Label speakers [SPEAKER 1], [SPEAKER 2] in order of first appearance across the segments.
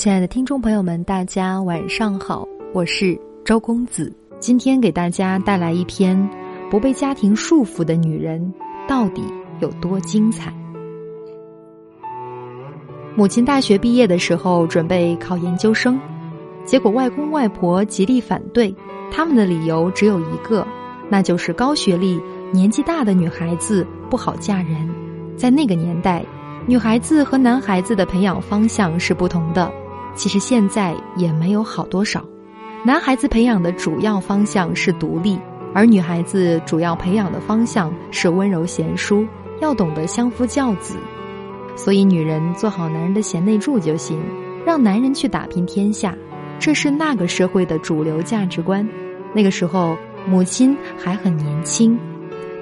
[SPEAKER 1] 亲爱的听众朋友们，大家晚上好，我是周公子。今天给大家带来一篇《不被家庭束缚的女人到底有多精彩》。母亲大学毕业的时候准备考研究生，结果外公外婆极力反对，他们的理由只有一个，那就是高学历、年纪大的女孩子不好嫁人。在那个年代。女孩子和男孩子的培养方向是不同的，其实现在也没有好多少。男孩子培养的主要方向是独立，而女孩子主要培养的方向是温柔贤淑，要懂得相夫教子。所以，女人做好男人的贤内助就行，让男人去打拼天下，这是那个社会的主流价值观。那个时候，母亲还很年轻，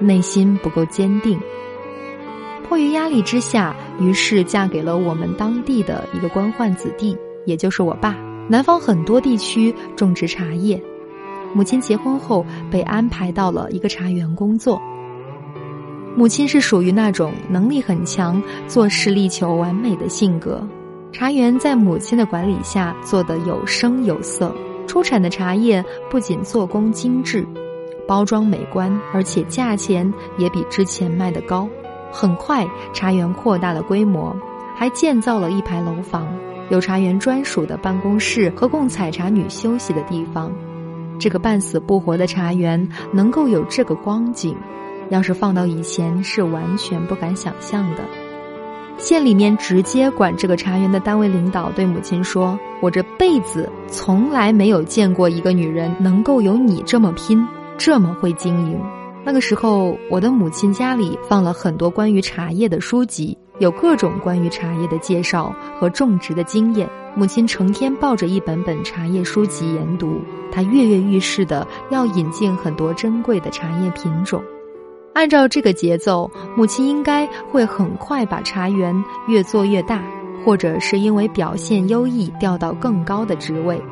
[SPEAKER 1] 内心不够坚定。迫于压力之下，于是嫁给了我们当地的一个官宦子弟，也就是我爸。南方很多地区种植茶叶，母亲结婚后被安排到了一个茶园工作。母亲是属于那种能力很强、做事力求完美的性格。茶园在母亲的管理下做得有声有色，出产的茶叶不仅做工精致，包装美观，而且价钱也比之前卖得高。很快，茶园扩大了规模，还建造了一排楼房，有茶园专属的办公室和供采茶女休息的地方。这个半死不活的茶园能够有这个光景，要是放到以前是完全不敢想象的。县里面直接管这个茶园的单位领导对母亲说：“我这辈子从来没有见过一个女人能够有你这么拼，这么会经营。”那个时候，我的母亲家里放了很多关于茶叶的书籍，有各种关于茶叶的介绍和种植的经验。母亲成天抱着一本本茶叶书籍研读，她跃跃欲试的要引进很多珍贵的茶叶品种。按照这个节奏，母亲应该会很快把茶园越做越大，或者是因为表现优异调到更高的职位。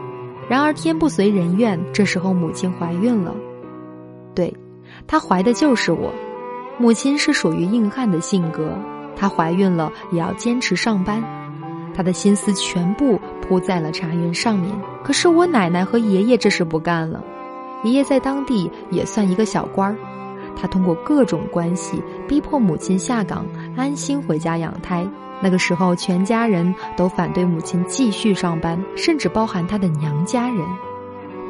[SPEAKER 1] 然而天不随人愿，这时候母亲怀孕了。对。她怀的就是我，母亲是属于硬汉的性格，她怀孕了也要坚持上班，她的心思全部扑在了茶园上面。可是我奶奶和爷爷这是不干了，爷爷在当地也算一个小官儿，他通过各种关系逼迫母亲下岗，安心回家养胎。那个时候，全家人都反对母亲继续上班，甚至包含她的娘家人。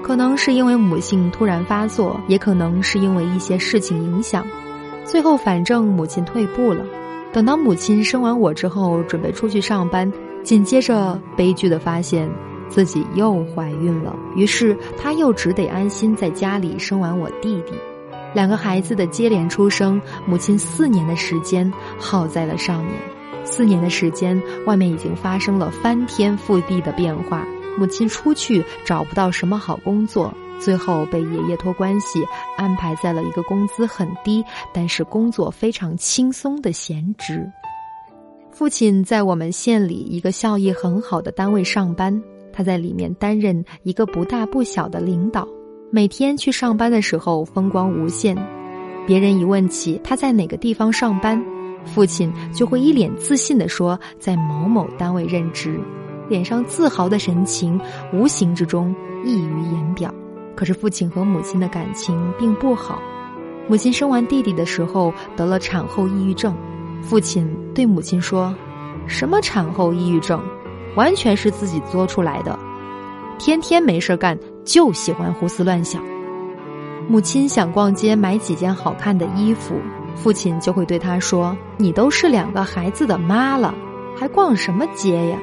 [SPEAKER 1] 可能是因为母性突然发作，也可能是因为一些事情影响，最后反正母亲退步了。等到母亲生完我之后，准备出去上班，紧接着悲剧的发现自己又怀孕了。于是她又只得安心在家里生完我弟弟。两个孩子的接连出生，母亲四年的时间耗在了上面。四年的时间，外面已经发生了翻天覆地的变化。母亲出去找不到什么好工作，最后被爷爷托关系安排在了一个工资很低，但是工作非常轻松的闲职。父亲在我们县里一个效益很好的单位上班，他在里面担任一个不大不小的领导。每天去上班的时候风光无限，别人一问起他在哪个地方上班，父亲就会一脸自信地说在某某单位任职。脸上自豪的神情，无形之中溢于言表。可是父亲和母亲的感情并不好。母亲生完弟弟的时候得了产后抑郁症，父亲对母亲说：“什么产后抑郁症，完全是自己作出来的，天天没事干就喜欢胡思乱想。”母亲想逛街买几件好看的衣服，父亲就会对她说：“你都是两个孩子的妈了，还逛什么街呀？”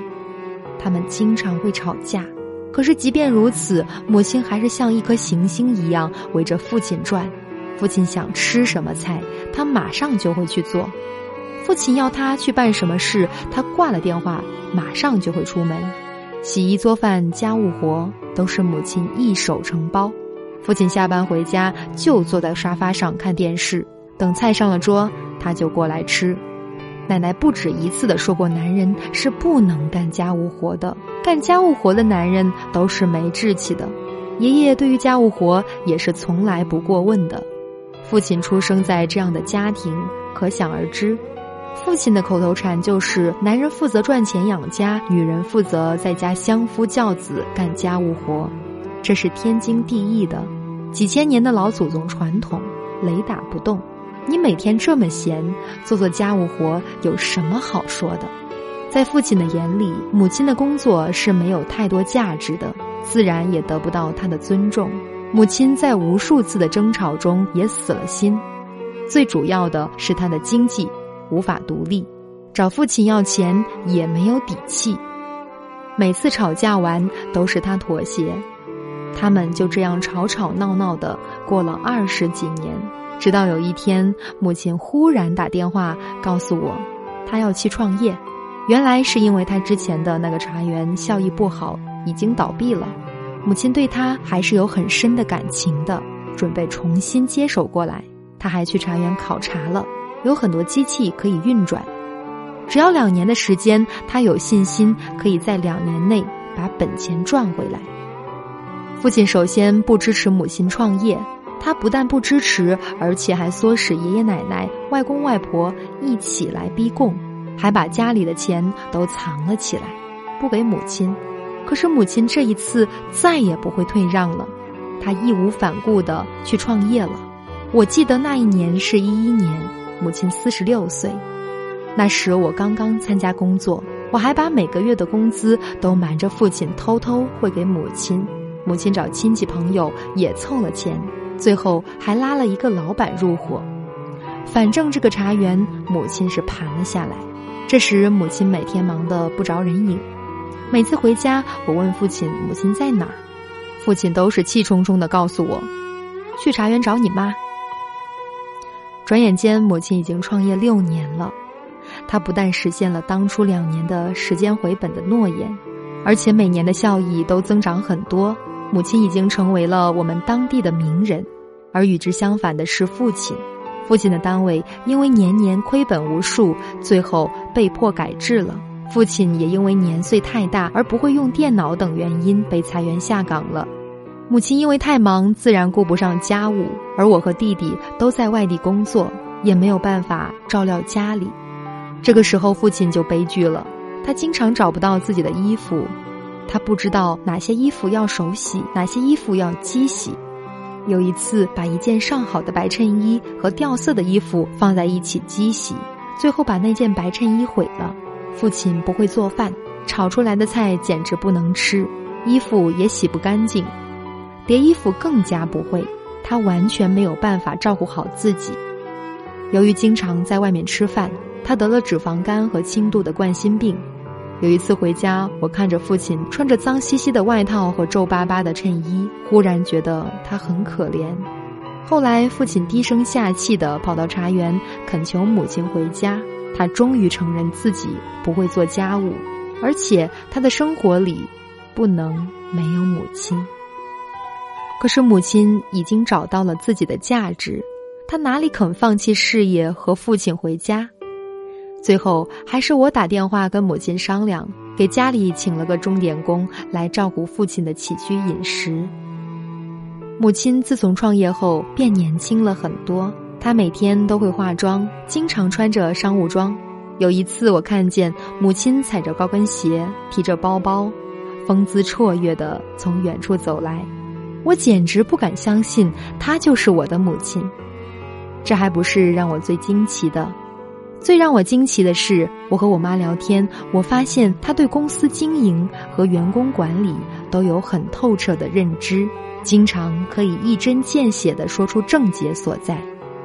[SPEAKER 1] 他们经常会吵架，可是即便如此，母亲还是像一颗行星一样围着父亲转。父亲想吃什么菜，他马上就会去做；父亲要他去办什么事，他挂了电话马上就会出门。洗衣做饭、家务活都是母亲一手承包。父亲下班回家就坐在沙发上看电视，等菜上了桌，他就过来吃。奶奶不止一次的说过，男人是不能干家务活的，干家务活的男人都是没志气的。爷爷对于家务活也是从来不过问的。父亲出生在这样的家庭，可想而知。父亲的口头禅就是：“男人负责赚钱养家，女人负责在家相夫教子、干家务活。”这是天经地义的，几千年的老祖宗传统，雷打不动。你每天这么闲，做做家务活有什么好说的？在父亲的眼里，母亲的工作是没有太多价值的，自然也得不到他的尊重。母亲在无数次的争吵中也死了心，最主要的是他的经济。无法独立，找父亲要钱也没有底气。每次吵架完都是他妥协，他们就这样吵吵闹闹的过了二十几年。直到有一天，母亲忽然打电话告诉我，她要去创业。原来是因为她之前的那个茶园效益不好，已经倒闭了。母亲对她还是有很深的感情的，准备重新接手过来。他还去茶园考察了。有很多机器可以运转，只要两年的时间，他有信心可以在两年内把本钱赚回来。父亲首先不支持母亲创业，他不但不支持，而且还唆使爷爷奶奶、外公外婆一起来逼供，还把家里的钱都藏了起来，不给母亲。可是母亲这一次再也不会退让了，她义无反顾的去创业了。我记得那一年是一一年。母亲四十六岁，那时我刚刚参加工作，我还把每个月的工资都瞒着父亲偷偷汇给母亲。母亲找亲戚朋友也凑了钱，最后还拉了一个老板入伙。反正这个茶园，母亲是盘了下来。这时母亲每天忙得不着人影，每次回家，我问父亲母亲在哪儿，父亲都是气冲冲的告诉我，去茶园找你妈。转眼间，母亲已经创业六年了。她不但实现了当初两年的时间回本的诺言，而且每年的效益都增长很多。母亲已经成为了我们当地的名人。而与之相反的是，父亲，父亲的单位因为年年亏本无数，最后被迫改制了。父亲也因为年岁太大而不会用电脑等原因被裁员下岗了。母亲因为太忙，自然顾不上家务，而我和弟弟都在外地工作，也没有办法照料家里。这个时候，父亲就悲剧了。他经常找不到自己的衣服，他不知道哪些衣服要手洗，哪些衣服要机洗。有一次，把一件上好的白衬衣和掉色的衣服放在一起机洗，最后把那件白衬衣毁了。父亲不会做饭，炒出来的菜简直不能吃，衣服也洗不干净。叠衣服更加不会，他完全没有办法照顾好自己。由于经常在外面吃饭，他得了脂肪肝和轻度的冠心病。有一次回家，我看着父亲穿着脏兮兮的外套和皱巴巴的衬衣，忽然觉得他很可怜。后来，父亲低声下气地跑到茶园恳求母亲回家，他终于承认自己不会做家务，而且他的生活里不能没有母亲。可是母亲已经找到了自己的价值，她哪里肯放弃事业和父亲回家？最后还是我打电话跟母亲商量，给家里请了个钟点工来照顾父亲的起居饮食。母亲自从创业后变年轻了很多，她每天都会化妆，经常穿着商务装。有一次我看见母亲踩着高跟鞋，提着包包，风姿绰约的从远处走来。我简直不敢相信，她就是我的母亲。这还不是让我最惊奇的，最让我惊奇的是，我和我妈聊天，我发现她对公司经营和员工管理都有很透彻的认知，经常可以一针见血的说出症结所在。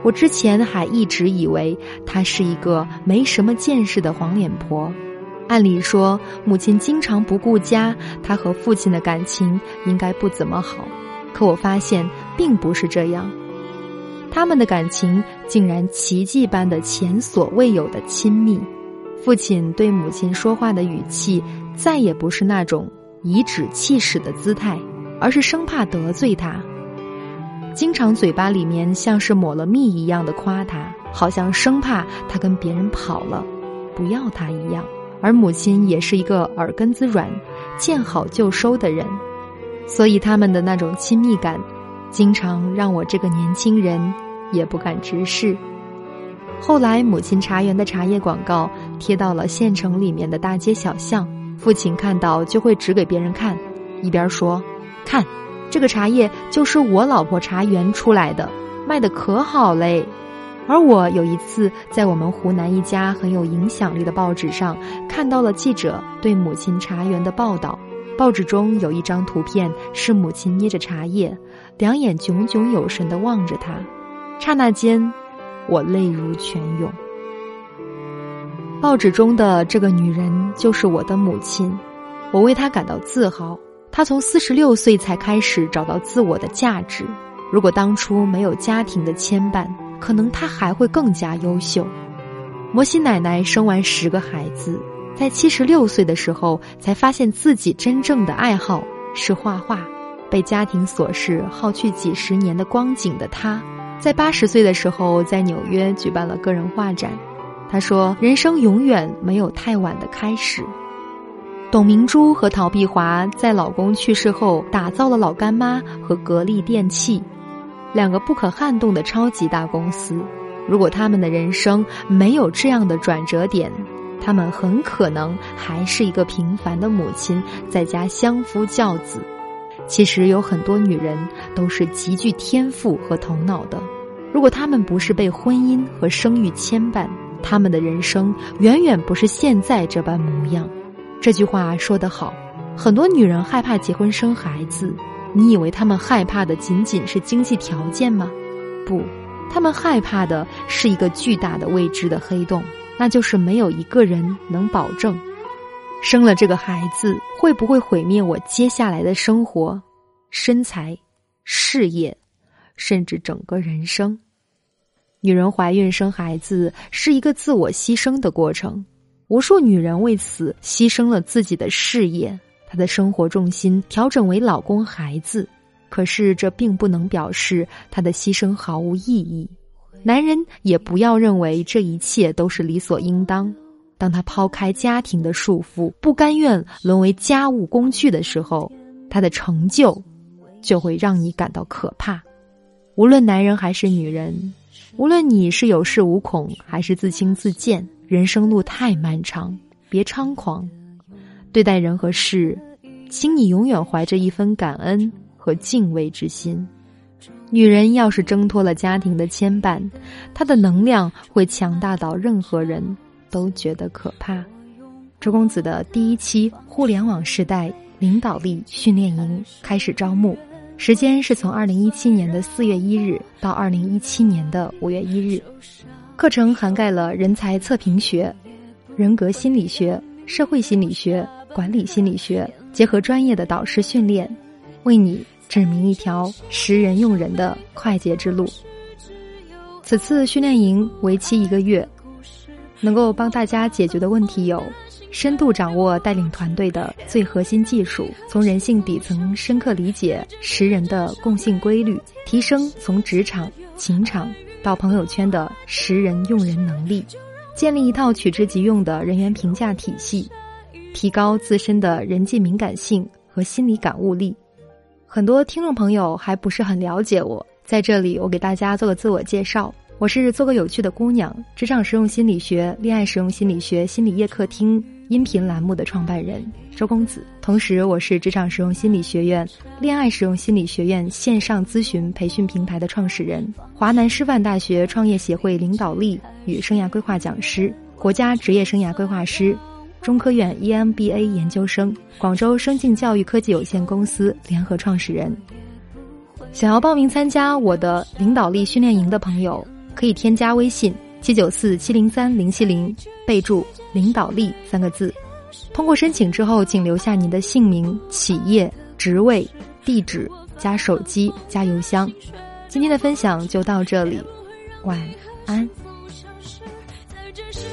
[SPEAKER 1] 我之前还一直以为她是一个没什么见识的黄脸婆。按理说，母亲经常不顾家，她和父亲的感情应该不怎么好。可我发现并不是这样，他们的感情竟然奇迹般的前所未有的亲密。父亲对母亲说话的语气再也不是那种颐指气使的姿态，而是生怕得罪他，经常嘴巴里面像是抹了蜜一样的夸他，好像生怕他跟别人跑了，不要他一样。而母亲也是一个耳根子软、见好就收的人。所以他们的那种亲密感，经常让我这个年轻人也不敢直视。后来，母亲茶园的茶叶广告贴到了县城里面的大街小巷，父亲看到就会指给别人看，一边说：“看，这个茶叶就是我老婆茶园出来的，卖的可好嘞。”而我有一次在我们湖南一家很有影响力的报纸上看到了记者对母亲茶园的报道，报纸中有一张图片是母亲捏着茶叶，两眼炯炯有神地望着他，刹那间。我泪如泉涌。报纸中的这个女人就是我的母亲，我为她感到自豪。她从四十六岁才开始找到自我的价值。如果当初没有家庭的牵绊，可能她还会更加优秀。摩西奶奶生完十个孩子，在七十六岁的时候才发现自己真正的爱好是画画。被家庭琐事耗去几十年的光景的她。在八十岁的时候，在纽约举办了个人画展。他说：“人生永远没有太晚的开始。”董明珠和陶碧华在老公去世后，打造了老干妈和格力电器，两个不可撼动的超级大公司。如果他们的人生没有这样的转折点，他们很可能还是一个平凡的母亲，在家相夫教子。其实有很多女人都是极具天赋和头脑的，如果她们不是被婚姻和生育牵绊，她们的人生远远不是现在这般模样。这句话说得好，很多女人害怕结婚生孩子，你以为她们害怕的仅仅是经济条件吗？不，她们害怕的是一个巨大的未知的黑洞，那就是没有一个人能保证。生了这个孩子会不会毁灭我接下来的生活、身材、事业，甚至整个人生？女人怀孕生孩子是一个自我牺牲的过程，无数女人为此牺牲了自己的事业，她的生活重心调整为老公、孩子。可是这并不能表示她的牺牲毫无意义。男人也不要认为这一切都是理所应当。当他抛开家庭的束缚，不甘愿沦为家务工具的时候，他的成就就会让你感到可怕。无论男人还是女人，无论你是有恃无恐还是自轻自贱，人生路太漫长，别猖狂。对待人和事，请你永远怀着一份感恩和敬畏之心。女人要是挣脱了家庭的牵绊，她的能量会强大到任何人。都觉得可怕。周公子的第一期互联网时代领导力训练营开始招募，时间是从二零一七年的四月一日到二零一七年的五月一日。课程涵盖了人才测评学、人格心理学、社会心理学、管理心理学，结合专业的导师训练，为你指明一条识人用人的快捷之路。此次训练营为期一个月。能够帮大家解决的问题有：深度掌握带领团队的最核心技术，从人性底层深刻理解识人的共性规律，提升从职场、情场到朋友圈的识人用人能力，建立一套取之即用的人员评价体系，提高自身的人际敏感性和心理感悟力。很多听众朋友还不是很了解我，在这里我给大家做个自我介绍。我是做个有趣的姑娘，职场实用心理学、恋爱实用心理学、心理夜客厅音频栏目的创办人周公子。同时，我是职场实用心理学院、恋爱实用心理学院线上咨询培训平台的创始人，华南师范大学创业协会领导力与生涯规划讲师，国家职业生涯规划师，中科院 EMBA 研究生，广州生境教育科技有限公司联合创始人。想要报名参加我的领导力训练营的朋友。可以添加微信七九四七零三零七零，备注“领导力”三个字。通过申请之后，请留下您的姓名、企业、职位、地址加手机加邮箱。今天的分享就到这里，晚安。
[SPEAKER 2] 也不会让你和幸福消失在这世